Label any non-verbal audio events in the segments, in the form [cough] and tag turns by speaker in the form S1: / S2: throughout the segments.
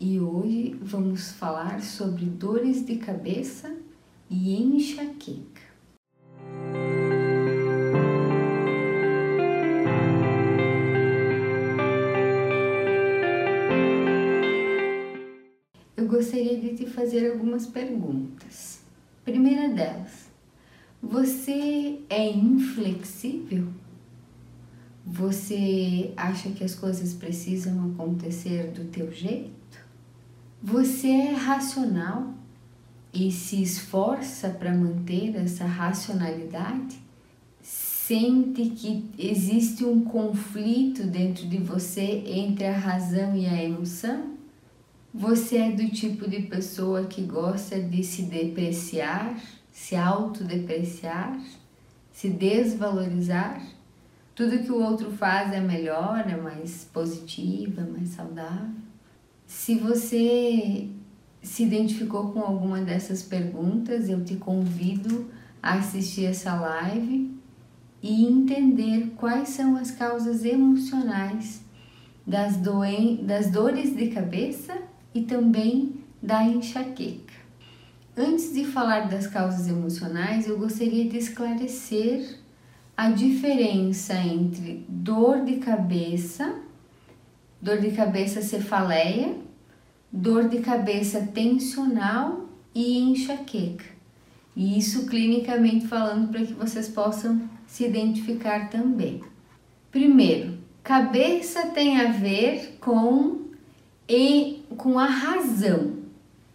S1: e hoje vamos falar sobre dores de cabeça e enxaqueca. Eu gostaria de te fazer algumas perguntas. Primeira delas, você é inflexível? Você acha que as coisas precisam acontecer do teu jeito? Você é racional e se esforça para manter essa racionalidade? Sente que existe um conflito dentro de você entre a razão e a emoção? Você é do tipo de pessoa que gosta de se depreciar, se autodepreciar, se desvalorizar? Tudo que o outro faz é melhor, é mais positiva, mais saudável. Se você se identificou com alguma dessas perguntas, eu te convido a assistir essa live e entender quais são as causas emocionais das, doen das dores de cabeça e também da enxaqueca. Antes de falar das causas emocionais, eu gostaria de esclarecer a diferença entre dor de cabeça, dor de cabeça cefaleia, dor de cabeça tensional e enxaqueca. E isso clinicamente falando para que vocês possam se identificar também. Primeiro, cabeça tem a ver com e com a razão,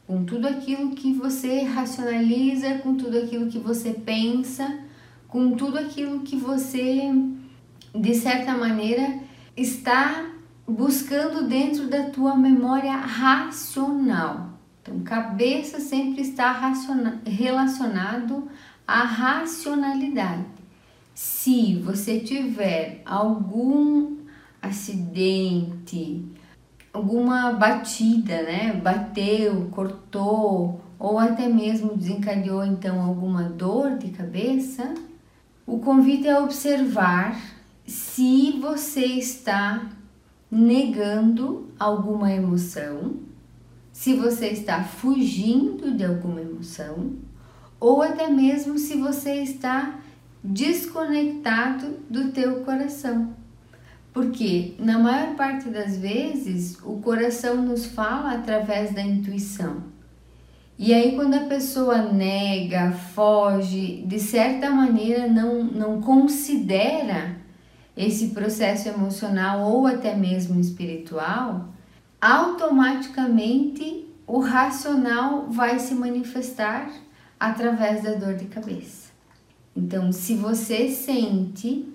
S1: com tudo aquilo que você racionaliza, com tudo aquilo que você pensa com tudo aquilo que você, de certa maneira, está buscando dentro da tua memória racional. Então, cabeça sempre está relacionado à racionalidade. Se você tiver algum acidente, alguma batida, né? Bateu, cortou ou até mesmo desencadeou então alguma dor de cabeça, o convite é observar se você está negando alguma emoção, se você está fugindo de alguma emoção, ou até mesmo se você está desconectado do teu coração. Porque na maior parte das vezes o coração nos fala através da intuição. E aí, quando a pessoa nega, foge, de certa maneira não, não considera esse processo emocional ou até mesmo espiritual, automaticamente o racional vai se manifestar através da dor de cabeça. Então, se você sente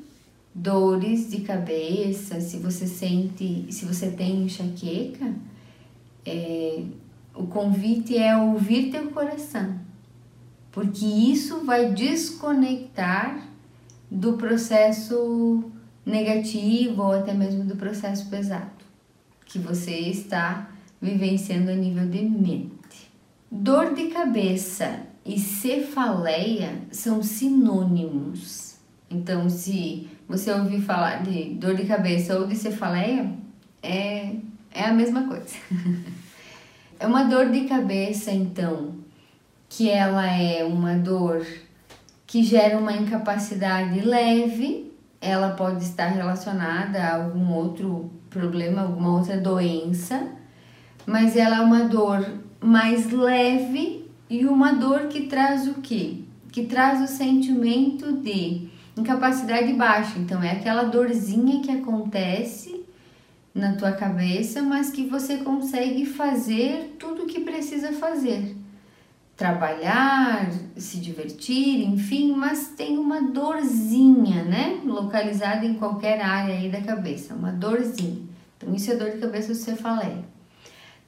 S1: dores de cabeça, se você sente, se você tem enxaqueca, é, o convite é ouvir teu coração, porque isso vai desconectar do processo negativo ou até mesmo do processo pesado que você está vivenciando a nível de mente. Dor de cabeça e cefaleia são sinônimos. Então, se você ouvir falar de dor de cabeça ou de cefaleia, é, é a mesma coisa. [laughs] É uma dor de cabeça, então, que ela é uma dor que gera uma incapacidade leve, ela pode estar relacionada a algum outro problema, alguma outra doença, mas ela é uma dor mais leve e uma dor que traz o quê? Que traz o sentimento de incapacidade baixa. Então é aquela dorzinha que acontece na tua cabeça, mas que você consegue fazer tudo o que precisa fazer. Trabalhar, se divertir, enfim, mas tem uma dorzinha, né? Localizada em qualquer área aí da cabeça, uma dorzinha. Então, isso é dor de cabeça você cefaleia.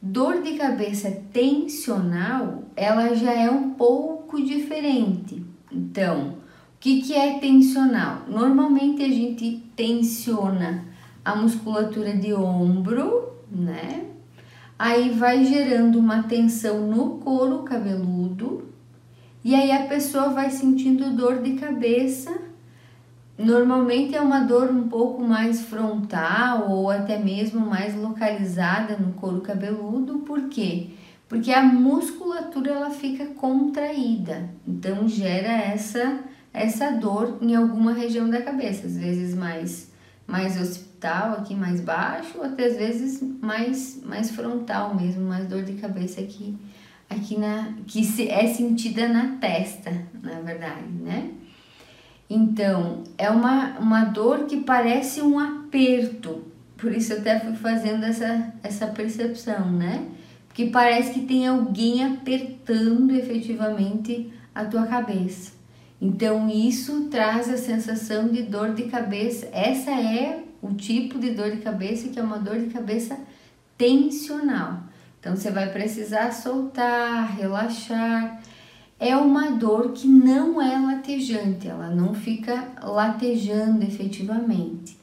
S1: Dor de cabeça tensional, ela já é um pouco diferente. Então, o que, que é tensional? Normalmente a gente tensiona a musculatura de ombro, né? Aí vai gerando uma tensão no couro cabeludo e aí a pessoa vai sentindo dor de cabeça. Normalmente é uma dor um pouco mais frontal ou até mesmo mais localizada no couro cabeludo, por quê? Porque a musculatura ela fica contraída, então gera essa essa dor em alguma região da cabeça, às vezes mais mais occipital aqui mais baixo, ou até às vezes mais mais frontal mesmo, mais dor de cabeça aqui aqui na que se, é sentida na testa, na verdade, né? Então, é uma, uma dor que parece um aperto. Por isso eu até fui fazendo essa, essa percepção, né? Porque parece que tem alguém apertando efetivamente a tua cabeça. Então, isso traz a sensação de dor de cabeça. Essa é o tipo de dor de cabeça que é uma dor de cabeça tensional. Então, você vai precisar soltar, relaxar é uma dor que não é latejante, ela não fica latejando efetivamente.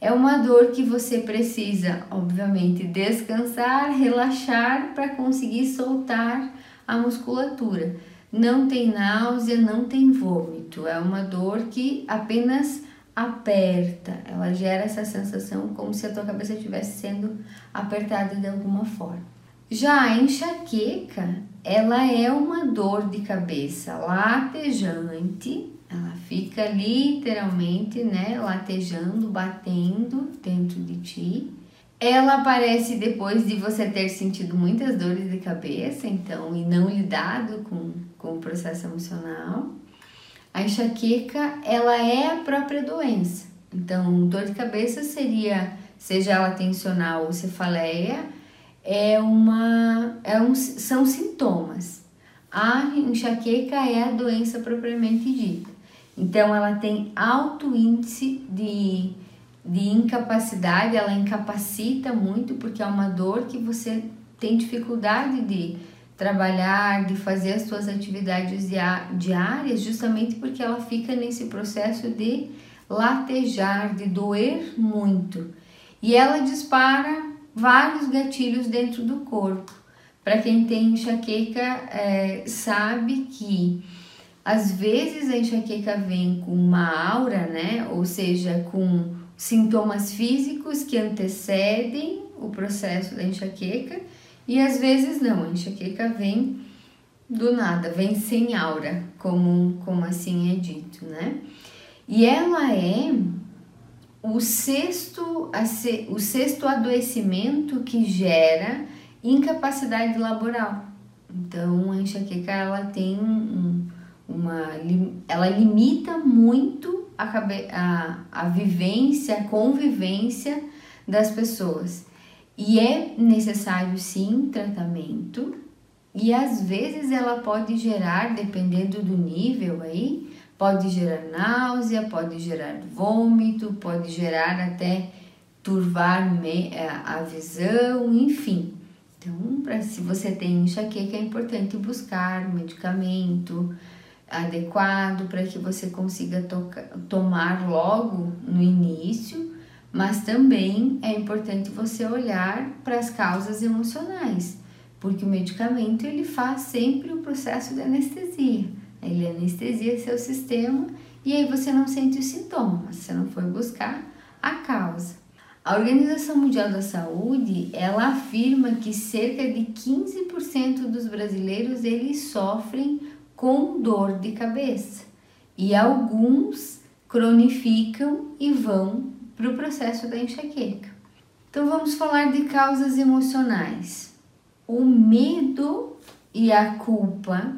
S1: É uma dor que você precisa, obviamente, descansar, relaxar para conseguir soltar a musculatura. Não tem náusea, não tem vômito. É uma dor que apenas aperta. Ela gera essa sensação como se a tua cabeça estivesse sendo apertada de alguma forma. Já a enxaqueca ela é uma dor de cabeça latejante, ela fica literalmente, né, latejando, batendo dentro de ti. Ela aparece depois de você ter sentido muitas dores de cabeça, então, e não lidado com, com o processo emocional. A enxaqueca, ela é a própria doença. Então, dor de cabeça seria, seja ela tensional ou cefaleia, é uma, é um, são sintomas. A enxaqueca é a doença propriamente dita. Então, ela tem alto índice de, de incapacidade, ela incapacita muito, porque é uma dor que você tem dificuldade de trabalhar, de fazer as suas atividades diárias, justamente porque ela fica nesse processo de latejar, de doer muito. E ela dispara vários gatilhos dentro do corpo. Para quem tem enxaqueca, é, sabe que às vezes a enxaqueca vem com uma aura, né? Ou seja, com sintomas físicos que antecedem o processo da enxaqueca, e às vezes não, a enxaqueca vem do nada, vem sem aura, como, como assim é dito, né? E ela é o sexto, o sexto adoecimento que gera incapacidade laboral. Então, a enxaqueca ela tem um, uma, ela limita muito a, a, a vivência, a convivência das pessoas. E é necessário sim tratamento, e às vezes ela pode gerar, dependendo do nível aí, Pode gerar náusea, pode gerar vômito, pode gerar até turvar é, a visão, enfim. Então, pra, se você tem enxaqueca, é importante buscar medicamento adequado para que você consiga tomar logo no início, mas também é importante você olhar para as causas emocionais, porque o medicamento ele faz sempre o processo de anestesia. Ele anestesia seu sistema e aí você não sente os sintomas, você não foi buscar a causa. A Organização Mundial da Saúde, ela afirma que cerca de 15% dos brasileiros eles sofrem com dor de cabeça e alguns cronificam e vão para o processo da enxaqueca. Então vamos falar de causas emocionais. O medo e a culpa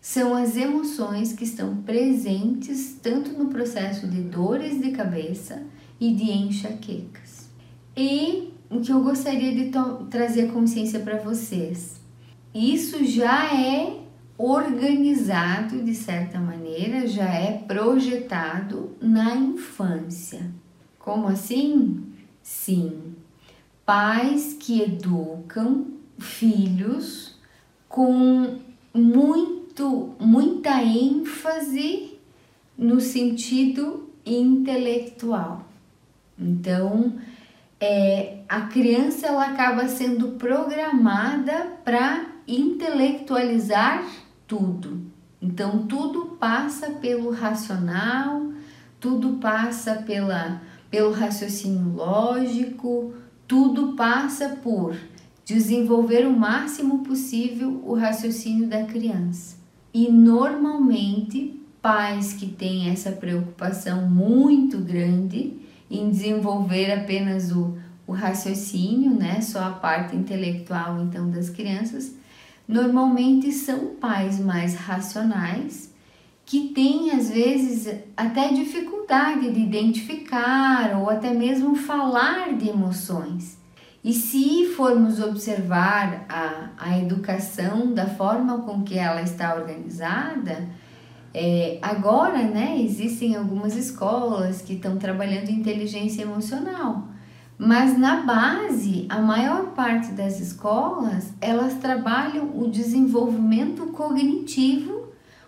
S1: são as emoções que estão presentes tanto no processo de dores de cabeça e de enxaquecas. E o que eu gostaria de trazer consciência para vocês, isso já é organizado de certa maneira, já é projetado na infância. Como assim? Sim, pais que educam filhos com muito muita ênfase no sentido intelectual. Então, é, a criança ela acaba sendo programada para intelectualizar tudo. Então, tudo passa pelo racional, tudo passa pela, pelo raciocínio lógico, tudo passa por desenvolver o máximo possível o raciocínio da criança. E normalmente, pais que têm essa preocupação muito grande em desenvolver apenas o, o raciocínio, né, só a parte intelectual então das crianças, normalmente são pais mais racionais que têm às vezes até dificuldade de identificar ou até mesmo falar de emoções. E se formos observar a, a educação da forma com que ela está organizada, é, agora né, existem algumas escolas que estão trabalhando inteligência emocional. Mas na base, a maior parte das escolas, elas trabalham o desenvolvimento cognitivo,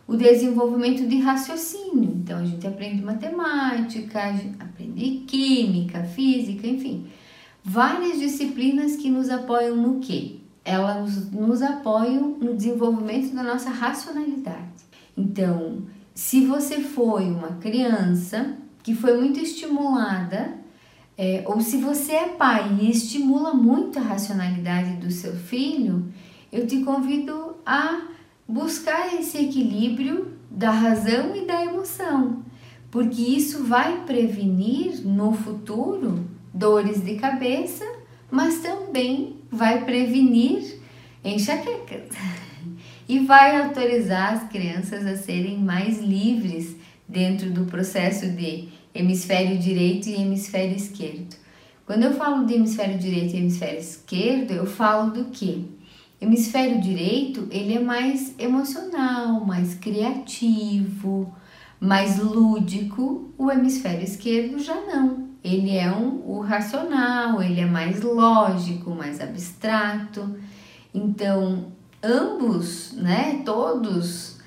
S1: o desenvolvimento de raciocínio. Então a gente aprende matemática, aprende química, física, enfim, várias disciplinas que nos apoiam no quê? Elas nos apoiam no desenvolvimento da nossa racionalidade. Então, se você foi uma criança que foi muito estimulada é, ou se você é pai e estimula muito a racionalidade do seu filho, eu te convido a buscar esse equilíbrio da razão e da emoção, porque isso vai prevenir no futuro dores de cabeça, mas também vai prevenir enxaquecas e vai autorizar as crianças a serem mais livres dentro do processo de hemisfério direito e hemisfério esquerdo. Quando eu falo de hemisfério direito e hemisfério esquerdo, eu falo do que? Hemisfério direito, ele é mais emocional, mais criativo, mais lúdico. O hemisfério esquerdo já não. Ele é um, o racional, ele é mais lógico, mais abstrato. Então, ambos, né, todos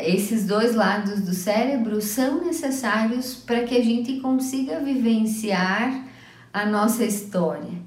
S1: esses dois lados do cérebro são necessários para que a gente consiga vivenciar a nossa história.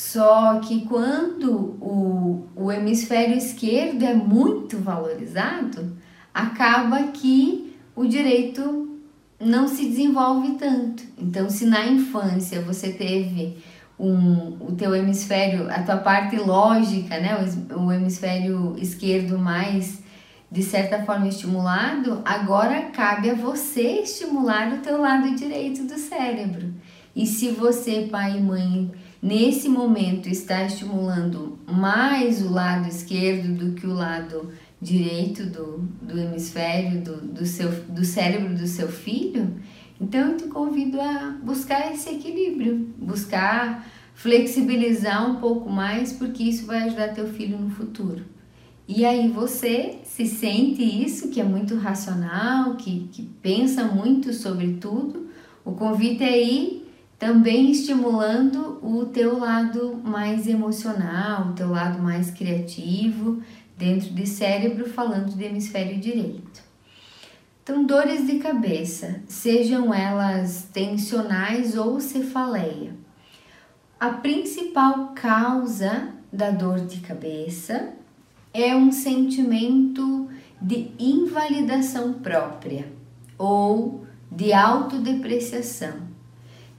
S1: Só que quando o, o hemisfério esquerdo é muito valorizado, acaba que o direito não se desenvolve tanto. Então, se na infância você teve um, o teu hemisfério, a tua parte lógica, né, o, o hemisfério esquerdo mais de certa forma estimulado, agora cabe a você estimular o teu lado direito do cérebro. E se você, pai e mãe, nesse momento está estimulando mais o lado esquerdo do que o lado direito do, do hemisfério do, do, seu, do cérebro do seu filho, então eu te convido a buscar esse equilíbrio, buscar flexibilizar um pouco mais, porque isso vai ajudar teu filho no futuro. E aí você se sente isso, que é muito racional, que, que pensa muito sobre tudo. O convite é ir também estimulando o teu lado mais emocional, o teu lado mais criativo, dentro de cérebro, falando de hemisfério direito. Então, dores de cabeça, sejam elas tensionais ou cefaleia. A principal causa da dor de cabeça é um sentimento de invalidação própria ou de autodepreciação.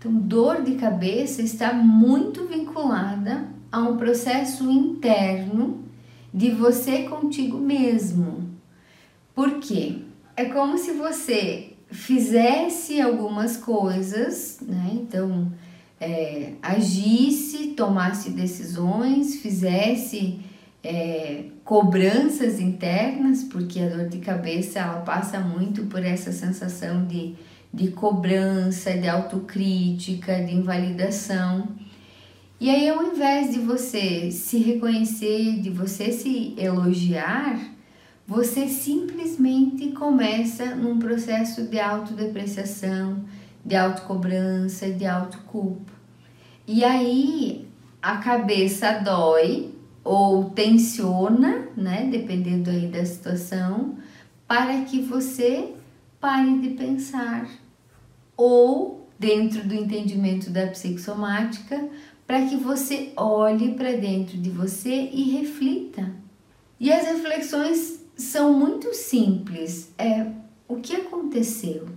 S1: Então, dor de cabeça está muito vinculada a um processo interno de você contigo mesmo. Por quê? É como se você fizesse algumas coisas, né? Então, é, agisse, tomasse decisões, fizesse é, cobranças internas, porque a dor de cabeça ela passa muito por essa sensação de, de cobrança, de autocrítica, de invalidação. E aí, ao invés de você se reconhecer, de você se elogiar, você simplesmente começa num processo de autodepreciação, de autocobrança, de autoculpa. E aí a cabeça dói, ou tensiona, né, dependendo aí da situação, para que você pare de pensar. Ou, dentro do entendimento da psicossomática, para que você olhe para dentro de você e reflita. E as reflexões são muito simples. É o que aconteceu?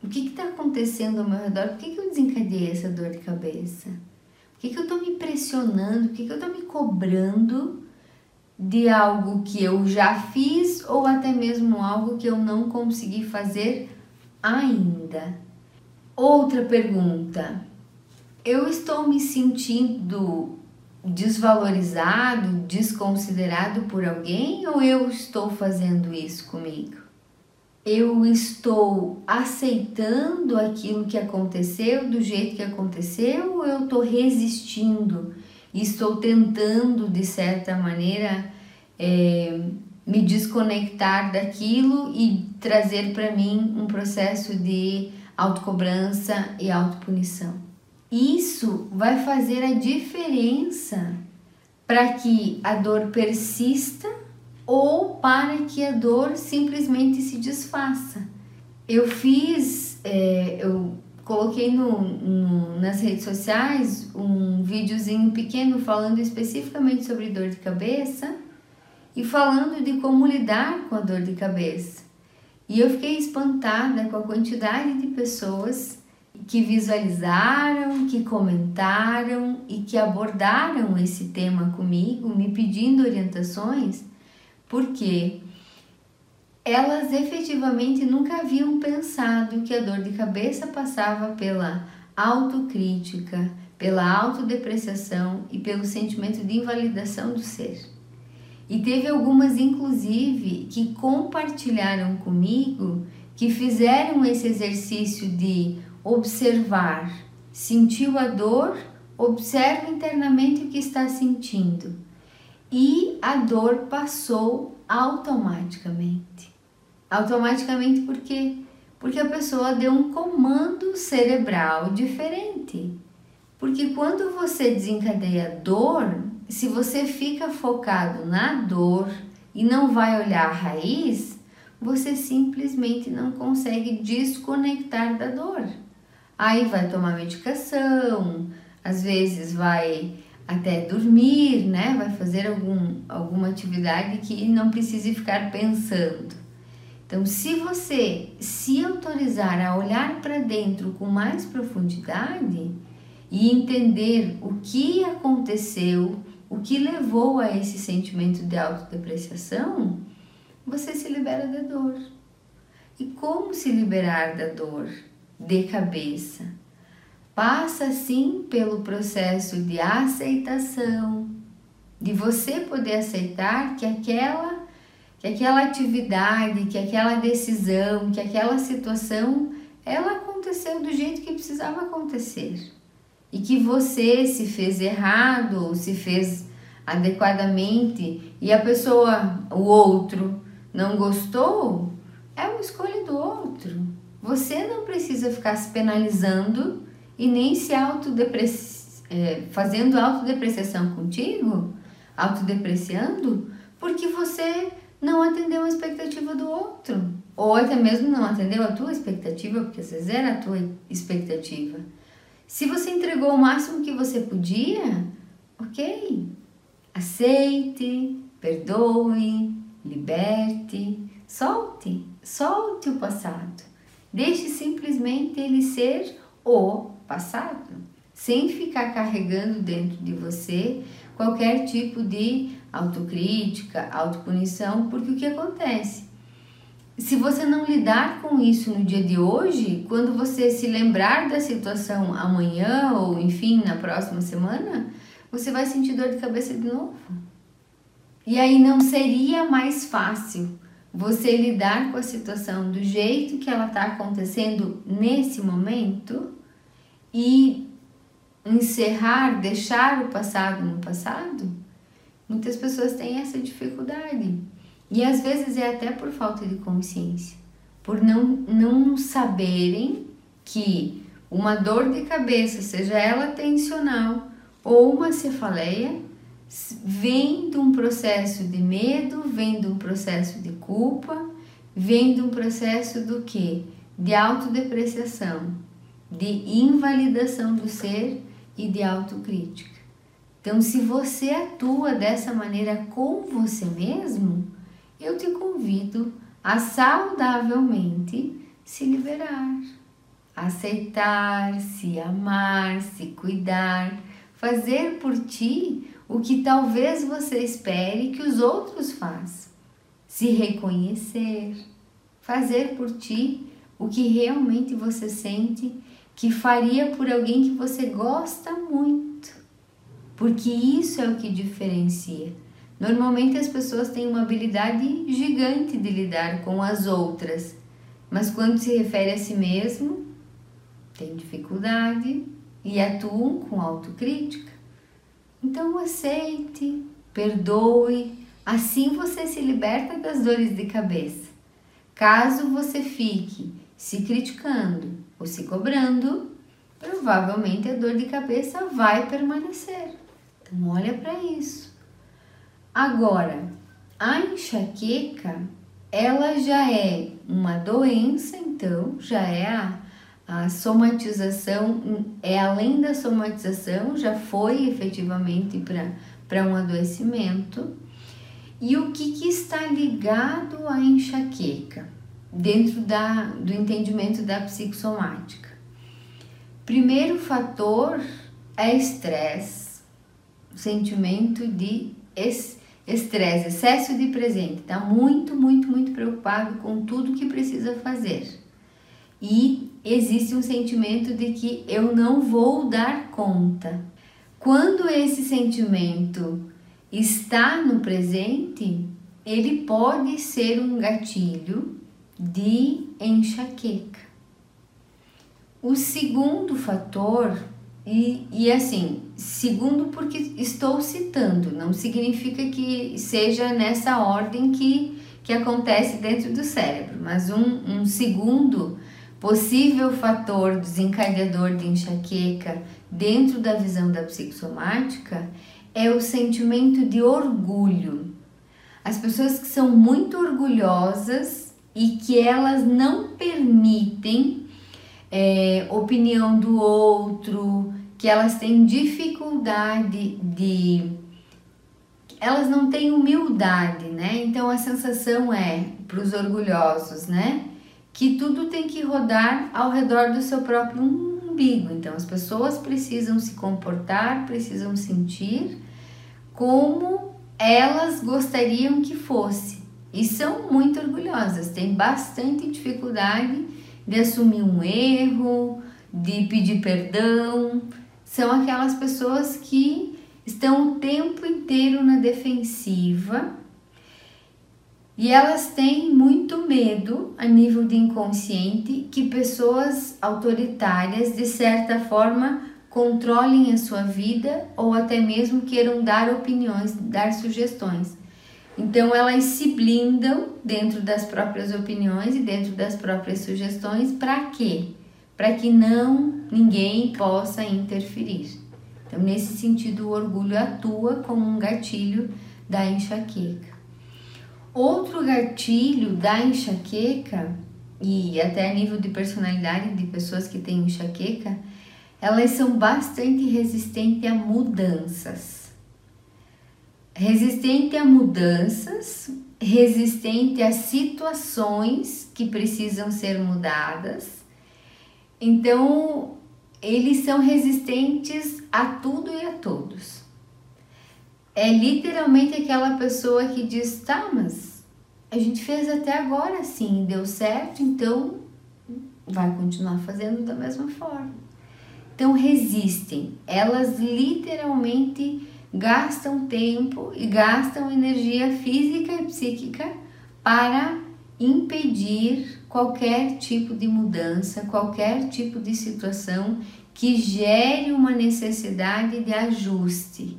S1: O que está acontecendo ao meu redor? Por que, que eu desencadeei essa dor de cabeça? Por que, que eu estou me pressionando? Por que, que eu estou me cobrando de algo que eu já fiz ou até mesmo algo que eu não consegui fazer ainda? Outra pergunta. Eu estou me sentindo desvalorizado, desconsiderado por alguém ou eu estou fazendo isso comigo? Eu estou aceitando aquilo que aconteceu do jeito que aconteceu ou eu estou resistindo estou tentando, de certa maneira, é, me desconectar daquilo e trazer para mim um processo de autocobrança e autopunição? Isso vai fazer a diferença para que a dor persista ou para que a dor simplesmente se desfaça. Eu fiz, é, eu coloquei no, no, nas redes sociais um videozinho pequeno falando especificamente sobre dor de cabeça e falando de como lidar com a dor de cabeça. E eu fiquei espantada com a quantidade de pessoas que visualizaram, que comentaram e que abordaram esse tema comigo, me pedindo orientações, porque elas efetivamente nunca haviam pensado que a dor de cabeça passava pela autocrítica, pela autodepreciação e pelo sentimento de invalidação do ser. E teve algumas, inclusive, que compartilharam comigo que fizeram esse exercício de observar. Sentiu a dor? Observa internamente o que está sentindo. E a dor passou automaticamente. Automaticamente por quê? Porque a pessoa deu um comando cerebral diferente. Porque quando você desencadeia dor, se você fica focado na dor e não vai olhar a raiz, você simplesmente não consegue desconectar da dor. Aí vai tomar medicação, às vezes vai até dormir, né? Vai fazer algum, alguma atividade que não precise ficar pensando. Então, se você se autorizar a olhar para dentro com mais profundidade e entender o que aconteceu, o que levou a esse sentimento de autodepreciação, você se libera da dor. E como se liberar da dor? de cabeça. Passa sim pelo processo de aceitação, de você poder aceitar que aquela que aquela atividade, que aquela decisão, que aquela situação, ela aconteceu do jeito que precisava acontecer. E que você se fez errado ou se fez adequadamente e a pessoa, o outro, não gostou, é uma escolha do outro. Você não precisa ficar se penalizando e nem se autodepreci é, fazendo autodepreciação contigo, autodepreciando, porque você não atendeu a expectativa do outro. Ou até mesmo não atendeu a tua expectativa, porque às vezes era a tua expectativa. Se você entregou o máximo que você podia, ok. Aceite, perdoe, liberte, solte, solte o passado. Deixe simplesmente ele ser o passado, sem ficar carregando dentro de você qualquer tipo de autocrítica, autopunição, porque o que acontece? Se você não lidar com isso no dia de hoje, quando você se lembrar da situação amanhã ou enfim na próxima semana, você vai sentir dor de cabeça de novo. E aí não seria mais fácil você lidar com a situação do jeito que ela está acontecendo nesse momento e encerrar, deixar o passado no passado, muitas pessoas têm essa dificuldade. E às vezes é até por falta de consciência, por não, não saberem que uma dor de cabeça, seja ela tensional ou uma cefaleia, vem de um processo de medo, vem de um processo de culpa, vem de um processo do que? De autodepreciação, de invalidação do ser e de autocrítica. Então, se você atua dessa maneira com você mesmo, eu te convido a saudavelmente se liberar. aceitar, se amar, se cuidar, fazer por ti o que talvez você espere que os outros façam, se reconhecer, fazer por ti o que realmente você sente que faria por alguém que você gosta muito, porque isso é o que diferencia. Normalmente as pessoas têm uma habilidade gigante de lidar com as outras, mas quando se refere a si mesmo, tem dificuldade e atuam com autocrítica. Então aceite, perdoe, assim você se liberta das dores de cabeça. Caso você fique se criticando ou se cobrando, provavelmente a dor de cabeça vai permanecer. Então olha para isso. Agora, a enxaqueca, ela já é uma doença, então já é a a somatização é além da somatização, já foi efetivamente para um adoecimento. E o que, que está ligado à enxaqueca dentro da, do entendimento da psicossomática? Primeiro fator é estresse, sentimento de estresse, excesso de presente, está muito, muito, muito preocupado com tudo que precisa fazer. E existe um sentimento de que eu não vou dar conta. Quando esse sentimento está no presente, ele pode ser um gatilho de enxaqueca. O segundo fator, e, e assim, segundo porque estou citando, não significa que seja nessa ordem que, que acontece dentro do cérebro, mas um, um segundo Possível fator desencadeador de enxaqueca dentro da visão da psicossomática é o sentimento de orgulho. As pessoas que são muito orgulhosas e que elas não permitem é, opinião do outro, que elas têm dificuldade de. Elas não têm humildade, né? Então a sensação é para os orgulhosos, né? que tudo tem que rodar ao redor do seu próprio umbigo. Então, as pessoas precisam se comportar, precisam sentir como elas gostariam que fosse. E são muito orgulhosas, têm bastante dificuldade de assumir um erro, de pedir perdão. São aquelas pessoas que estão o tempo inteiro na defensiva e elas têm muito medo, a nível de inconsciente, que pessoas autoritárias, de certa forma, controlem a sua vida ou até mesmo queiram dar opiniões, dar sugestões. Então elas se blindam dentro das próprias opiniões e dentro das próprias sugestões, para quê? Para que não ninguém possa interferir. Então, nesse sentido, o orgulho atua como um gatilho da enxaqueca. Outro gatilho da enxaqueca, e até a nível de personalidade de pessoas que têm enxaqueca, elas são bastante resistentes a mudanças. Resistente a mudanças, resistente a situações que precisam ser mudadas. Então, eles são resistentes a tudo e a todos é literalmente aquela pessoa que diz: tá, mas a gente fez até agora assim, deu certo, então vai continuar fazendo da mesma forma. Então resistem, elas literalmente gastam tempo e gastam energia física e psíquica para impedir qualquer tipo de mudança, qualquer tipo de situação que gere uma necessidade de ajuste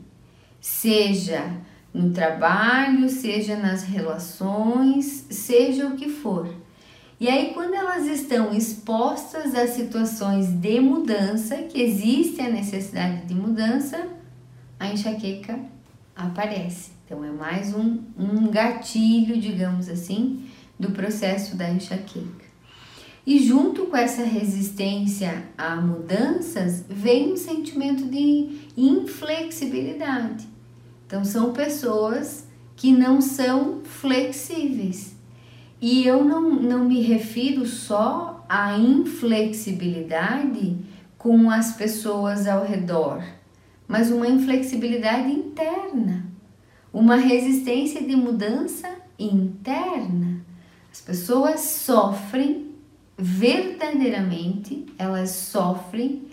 S1: seja no trabalho, seja nas relações, seja o que for. E aí, quando elas estão expostas a situações de mudança, que existe a necessidade de mudança, a enxaqueca aparece. Então, é mais um, um gatilho, digamos assim, do processo da enxaqueca. E junto com essa resistência a mudanças, vem um sentimento de inflexibilidade. Então, são pessoas que não são flexíveis. E eu não, não me refiro só a inflexibilidade com as pessoas ao redor, mas uma inflexibilidade interna, uma resistência de mudança interna. As pessoas sofrem verdadeiramente, elas sofrem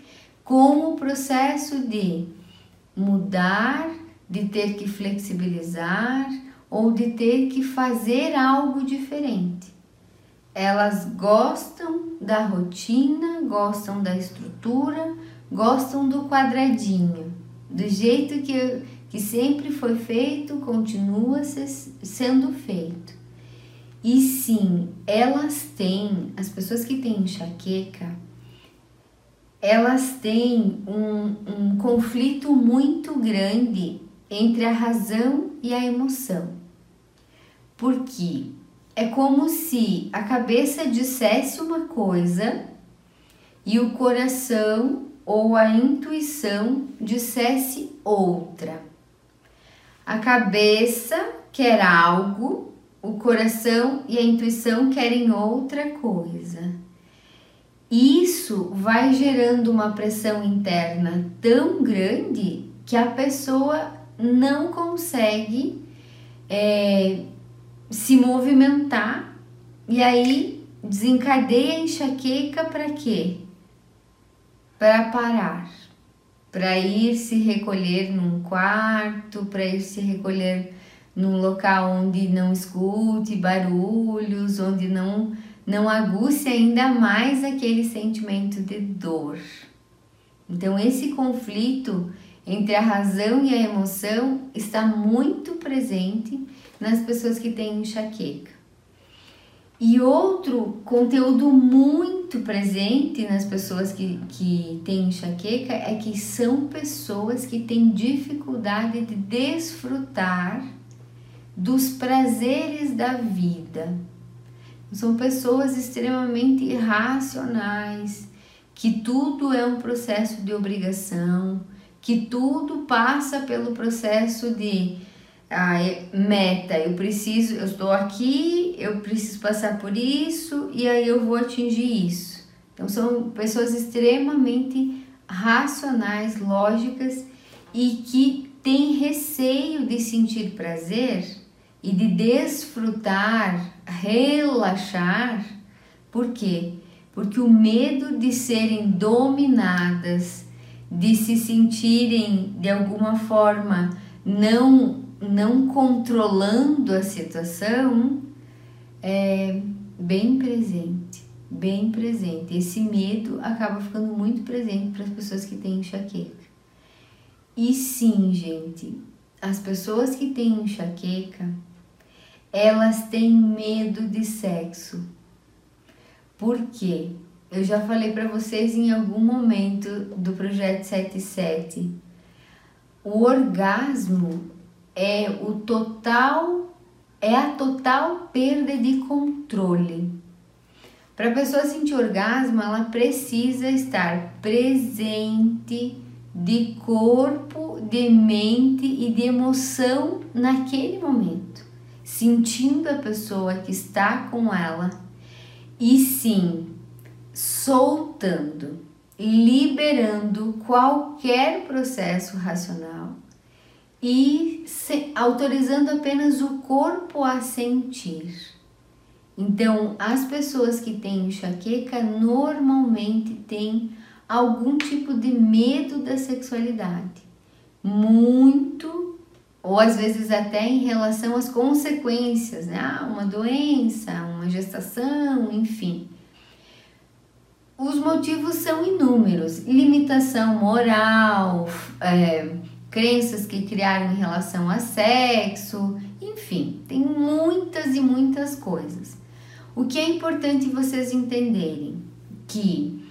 S1: com o processo de mudar, de ter que flexibilizar ou de ter que fazer algo diferente. Elas gostam da rotina, gostam da estrutura, gostam do quadradinho, do jeito que, que sempre foi feito, continua sendo feito. E sim, elas têm, as pessoas que têm enxaqueca, elas têm um, um conflito muito grande entre a razão e a emoção. Porque é como se a cabeça dissesse uma coisa e o coração ou a intuição dissesse outra. A cabeça quer algo, o coração e a intuição querem outra coisa. Isso vai gerando uma pressão interna tão grande que a pessoa não consegue é, se movimentar e aí desencadeia a enxaqueca para quê? Para parar, para ir se recolher num quarto, para ir se recolher num local onde não escute barulhos, onde não não aguce ainda mais aquele sentimento de dor. Então esse conflito entre a razão e a emoção está muito presente nas pessoas que têm enxaqueca. E outro conteúdo muito presente nas pessoas que, que têm enxaqueca é que são pessoas que têm dificuldade de desfrutar dos prazeres da vida. São pessoas extremamente irracionais, que tudo é um processo de obrigação, que tudo passa pelo processo de ah, meta, eu preciso, eu estou aqui, eu preciso passar por isso e aí eu vou atingir isso. Então são pessoas extremamente racionais, lógicas e que têm receio de sentir prazer e de desfrutar, relaxar. Por quê? Porque o medo de serem dominadas de se sentirem de alguma forma não não controlando a situação é bem presente, bem presente. Esse medo acaba ficando muito presente para as pessoas que têm enxaqueca. E sim, gente, as pessoas que têm enxaqueca, elas têm medo de sexo. Por quê? Eu já falei para vocês em algum momento do projeto 77. O orgasmo é o total é a total perda de controle. Para a pessoa sentir orgasmo, ela precisa estar presente de corpo, de mente e de emoção naquele momento, sentindo a pessoa que está com ela e sim soltando, liberando qualquer processo racional e se, autorizando apenas o corpo a sentir. Então, as pessoas que têm enxaqueca normalmente têm algum tipo de medo da sexualidade, muito ou às vezes até em relação às consequências, né? Ah, uma doença, uma gestação, enfim. Os motivos são inúmeros: limitação moral, é, crenças que criaram em relação a sexo, enfim, tem muitas e muitas coisas. O que é importante vocês entenderem que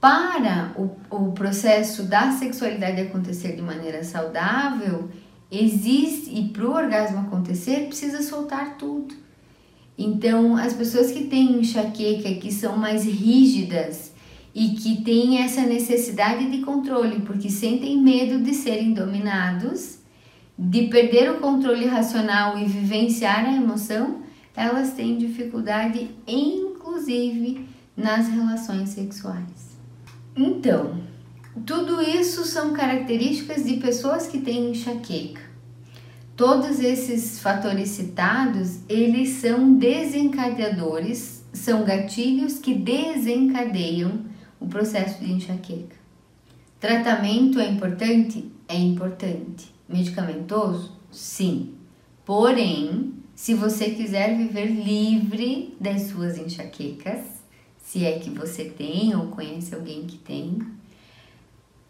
S1: para o, o processo da sexualidade acontecer de maneira saudável, existe e para o orgasmo acontecer precisa soltar tudo. Então, as pessoas que têm enxaqueca, que são mais rígidas e que têm essa necessidade de controle, porque sentem medo de serem dominados, de perder o controle racional e vivenciar a emoção, elas têm dificuldade, inclusive, nas relações sexuais. Então, tudo isso são características de pessoas que têm enxaqueca. Todos esses fatores citados, eles são desencadeadores, são gatilhos que desencadeiam o processo de enxaqueca. Tratamento é importante? É importante. Medicamentoso? Sim. Porém, se você quiser viver livre das suas enxaquecas, se é que você tem ou conhece alguém que tem,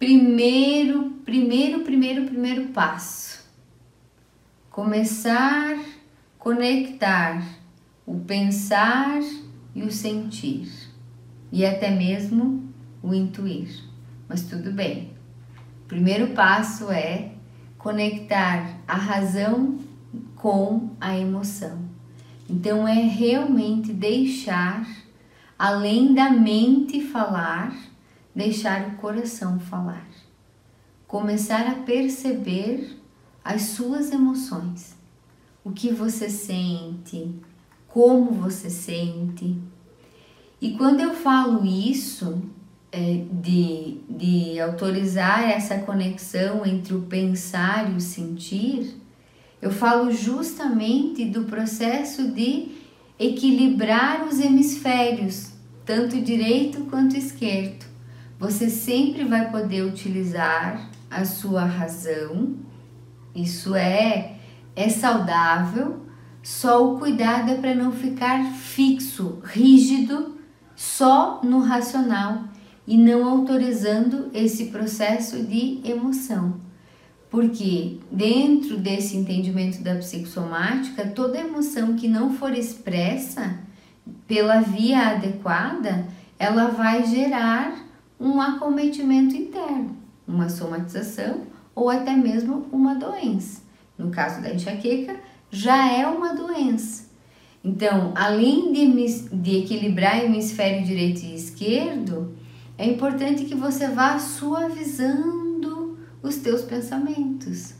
S1: primeiro, primeiro, primeiro, primeiro passo começar a conectar o pensar e o sentir, e até mesmo o intuir. Mas tudo bem. O primeiro passo é conectar a razão com a emoção. Então é realmente deixar, além da mente falar, deixar o coração falar. Começar a perceber as suas emoções, o que você sente, como você sente. E quando eu falo isso, é, de, de autorizar essa conexão entre o pensar e o sentir, eu falo justamente do processo de equilibrar os hemisférios, tanto direito quanto esquerdo. Você sempre vai poder utilizar a sua razão isso é é saudável, só o cuidado é para não ficar fixo, rígido, só no racional e não autorizando esse processo de emoção. Porque dentro desse entendimento da psicossomática, toda emoção que não for expressa pela via adequada, ela vai gerar um acometimento interno, uma somatização ou até mesmo uma doença. No caso da enxaqueca, já é uma doença. Então, além de, de equilibrar o hemisfério direito e esquerdo, é importante que você vá suavizando os teus pensamentos.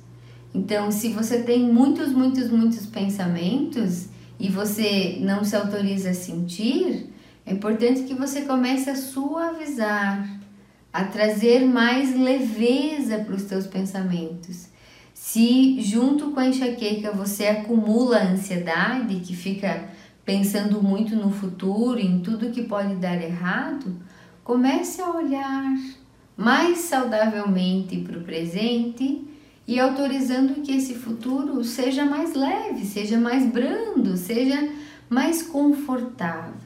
S1: Então, se você tem muitos, muitos, muitos pensamentos e você não se autoriza a sentir, é importante que você comece a suavizar, a trazer mais leveza para os teus pensamentos. Se junto com a enxaqueca você acumula ansiedade, que fica pensando muito no futuro, em tudo que pode dar errado, comece a olhar mais saudavelmente para o presente e autorizando que esse futuro seja mais leve, seja mais brando, seja mais confortável.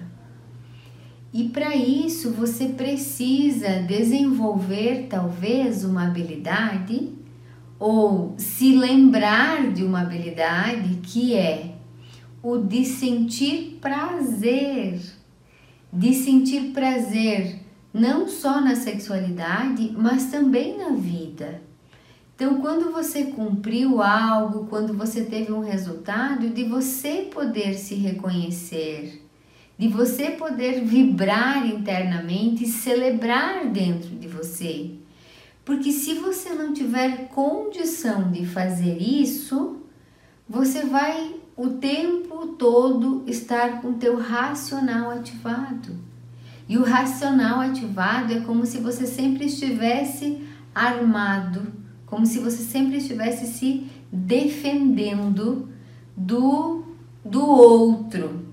S1: E para isso você precisa desenvolver talvez uma habilidade ou se lembrar de uma habilidade que é o de sentir prazer, de sentir prazer não só na sexualidade, mas também na vida. Então, quando você cumpriu algo, quando você teve um resultado, de você poder se reconhecer de você poder vibrar internamente e celebrar dentro de você. Porque se você não tiver condição de fazer isso, você vai o tempo todo estar com o teu racional ativado. E o racional ativado é como se você sempre estivesse armado, como se você sempre estivesse se defendendo do do outro,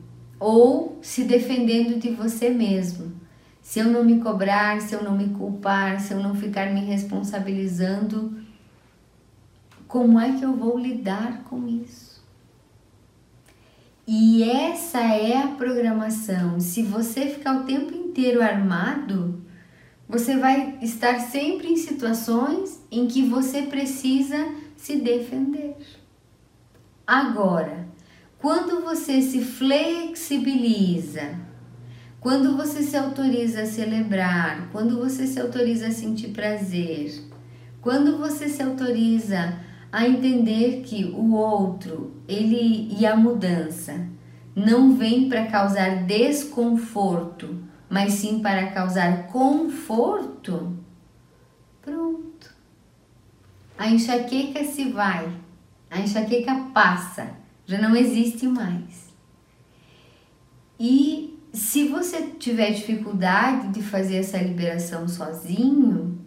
S1: ou se defendendo de você mesmo. Se eu não me cobrar, se eu não me culpar, se eu não ficar me responsabilizando, como é que eu vou lidar com isso? E essa é a programação. Se você ficar o tempo inteiro armado, você vai estar sempre em situações em que você precisa se defender. Agora, quando você se flexibiliza, quando você se autoriza a celebrar, quando você se autoriza a sentir prazer, quando você se autoriza a entender que o outro, ele e a mudança não vem para causar desconforto, mas sim para causar conforto, pronto. A enxaqueca se vai, a enxaqueca passa já não existe mais. E se você tiver dificuldade de fazer essa liberação sozinho,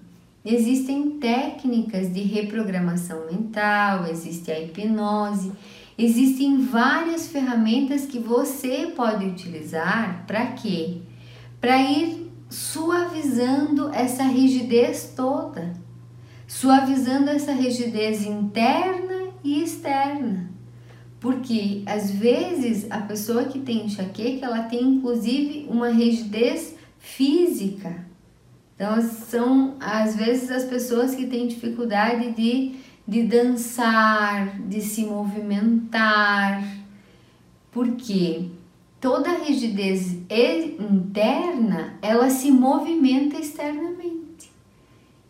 S1: existem técnicas de reprogramação mental, existe a hipnose, existem várias ferramentas que você pode utilizar para quê? Para ir suavizando essa rigidez toda, suavizando essa rigidez interna e externa. Porque às vezes a pessoa que tem enxaqueca, ela tem inclusive uma rigidez física. Então são às vezes as pessoas que têm dificuldade de, de dançar, de se movimentar. Porque toda a rigidez interna, ela se movimenta externamente.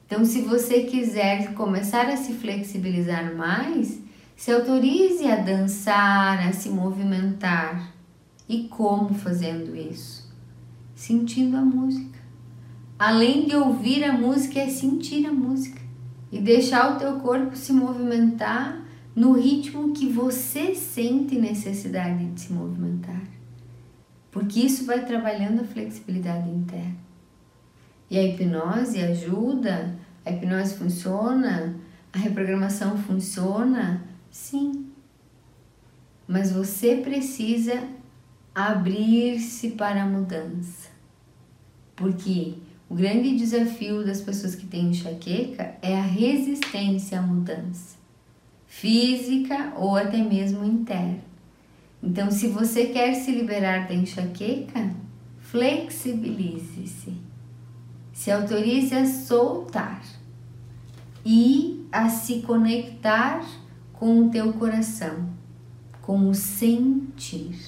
S1: Então se você quiser começar a se flexibilizar mais, se autorize a dançar, a se movimentar. E como fazendo isso? Sentindo a música. Além de ouvir a música, é sentir a música e deixar o teu corpo se movimentar no ritmo que você sente necessidade de se movimentar. Porque isso vai trabalhando a flexibilidade interna. E a hipnose ajuda, a hipnose funciona, a reprogramação funciona Sim. Mas você precisa abrir-se para a mudança. Porque o grande desafio das pessoas que têm enxaqueca é a resistência à mudança, física ou até mesmo interna. Então, se você quer se liberar da enxaqueca, flexibilize-se. Se autorize a soltar e a se conectar com o teu coração, com o sentir.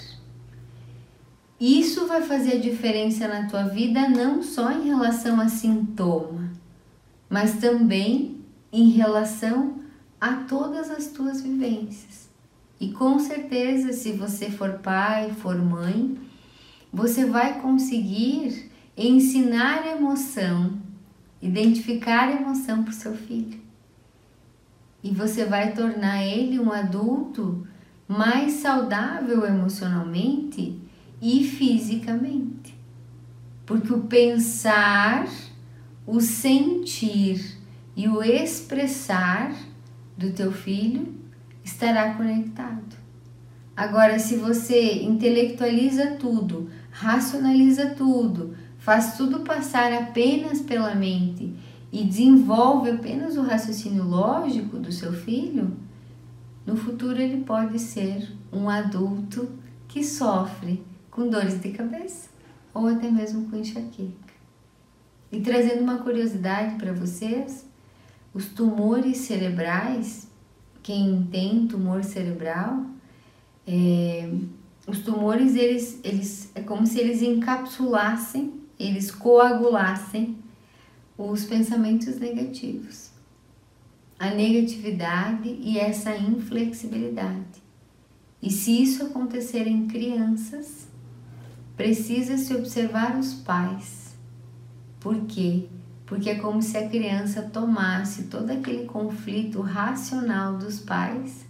S1: Isso vai fazer a diferença na tua vida não só em relação a sintoma, mas também em relação a todas as tuas vivências. E com certeza, se você for pai, for mãe, você vai conseguir ensinar emoção, identificar emoção para o seu filho e você vai tornar ele um adulto mais saudável emocionalmente e fisicamente. Porque o pensar, o sentir e o expressar do teu filho estará conectado. Agora, se você intelectualiza tudo, racionaliza tudo, faz tudo passar apenas pela mente e desenvolve apenas o raciocínio lógico do seu filho, no futuro ele pode ser um adulto que sofre com dores de cabeça ou até mesmo com enxaqueca. E trazendo uma curiosidade para vocês, os tumores cerebrais, quem tem tumor cerebral, é, os tumores eles, eles é como se eles encapsulassem, eles coagulassem os pensamentos negativos, a negatividade e essa inflexibilidade. E se isso acontecer em crianças, precisa se observar os pais. Por quê? Porque é como se a criança tomasse todo aquele conflito racional dos pais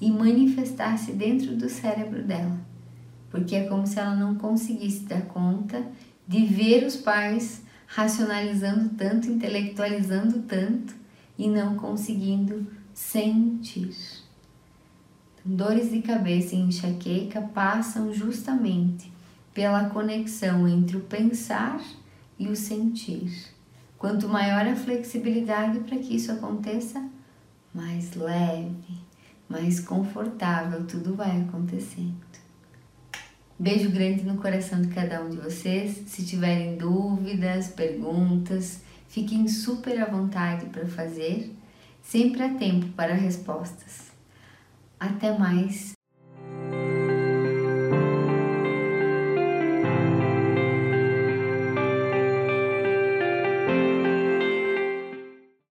S1: e manifestasse dentro do cérebro dela. Porque é como se ela não conseguisse dar conta de ver os pais racionalizando tanto, intelectualizando tanto e não conseguindo sentir. Então, dores de cabeça e enxaqueca passam justamente pela conexão entre o pensar e o sentir. Quanto maior a flexibilidade para que isso aconteça, mais leve, mais confortável tudo vai acontecendo. Beijo grande no coração de cada um de vocês. Se tiverem dúvidas, perguntas, fiquem super à vontade para fazer. Sempre há tempo para respostas. Até mais